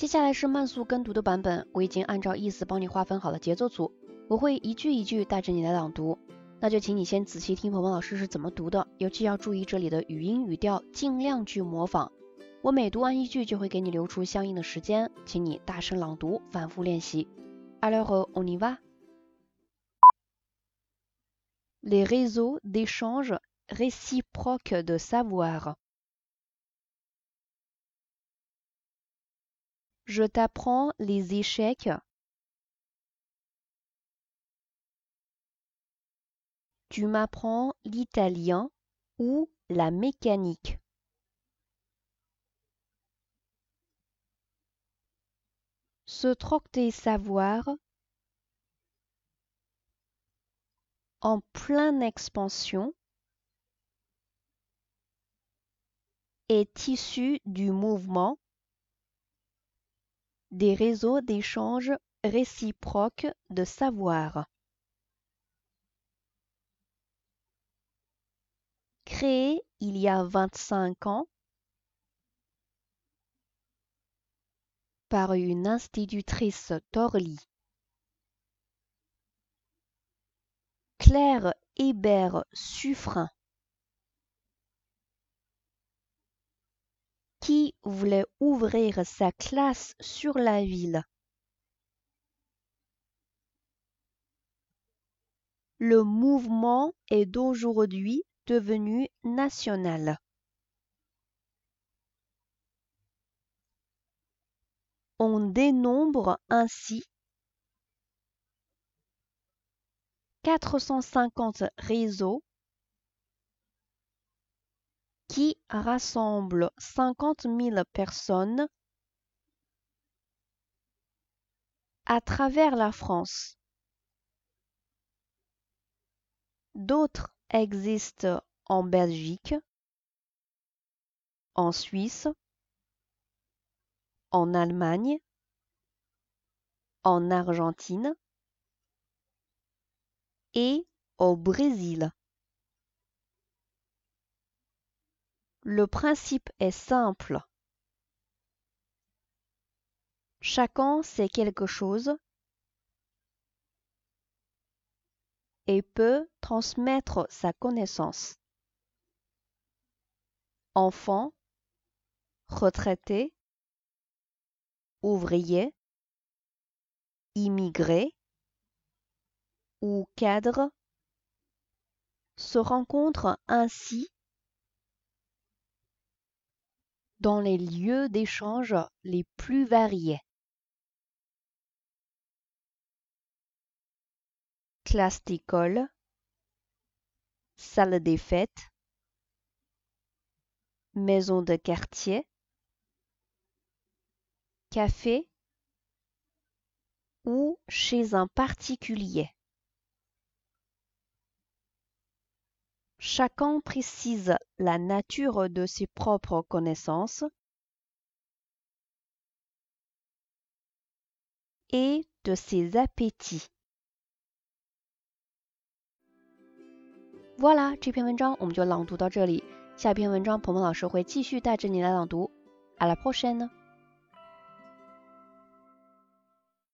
接下来是慢速跟读的版本，我已经按照意思帮你划分好了节奏组，我会一句一句带着你来朗读，那就请你先仔细听鹏鹏老师是怎么读的，尤其要注意这里的语音语调，尽量去模仿。我每读完一句就会给你留出相应的时间，请你大声朗读，反复练习。Alors on y va. Les réseaux d'échange réciproque de savoir. Je t'apprends les échecs. Tu m'apprends l'italien ou la mécanique. Ce troc des savoirs en pleine expansion est issu du mouvement des réseaux d'échange réciproques de savoir. Créé il y a 25 ans par une institutrice d'Orly. Claire Hébert Suffren qui voulait ouvrir sa classe sur la ville? Le mouvement est d'aujourd'hui devenu national. On dénombre ainsi 450 réseaux qui rassemble 50 000 personnes à travers la France. D'autres existent en Belgique, en Suisse, en Allemagne, en Argentine et au Brésil. Le principe est simple. Chacun sait quelque chose et peut transmettre sa connaissance. Enfant, retraité, ouvrier, immigré ou cadre se rencontrent ainsi dans les lieux d'échange les plus variés. Classe d'école, salle des fêtes, maison de quartier, café ou chez un particulier. Chacun précise la nature de ses propres connaissances et de ses appétits. Voilà，这篇文章我们就朗读到这里。下篇文章，鹏鹏老师会继续带着你来朗读。À la prochaine！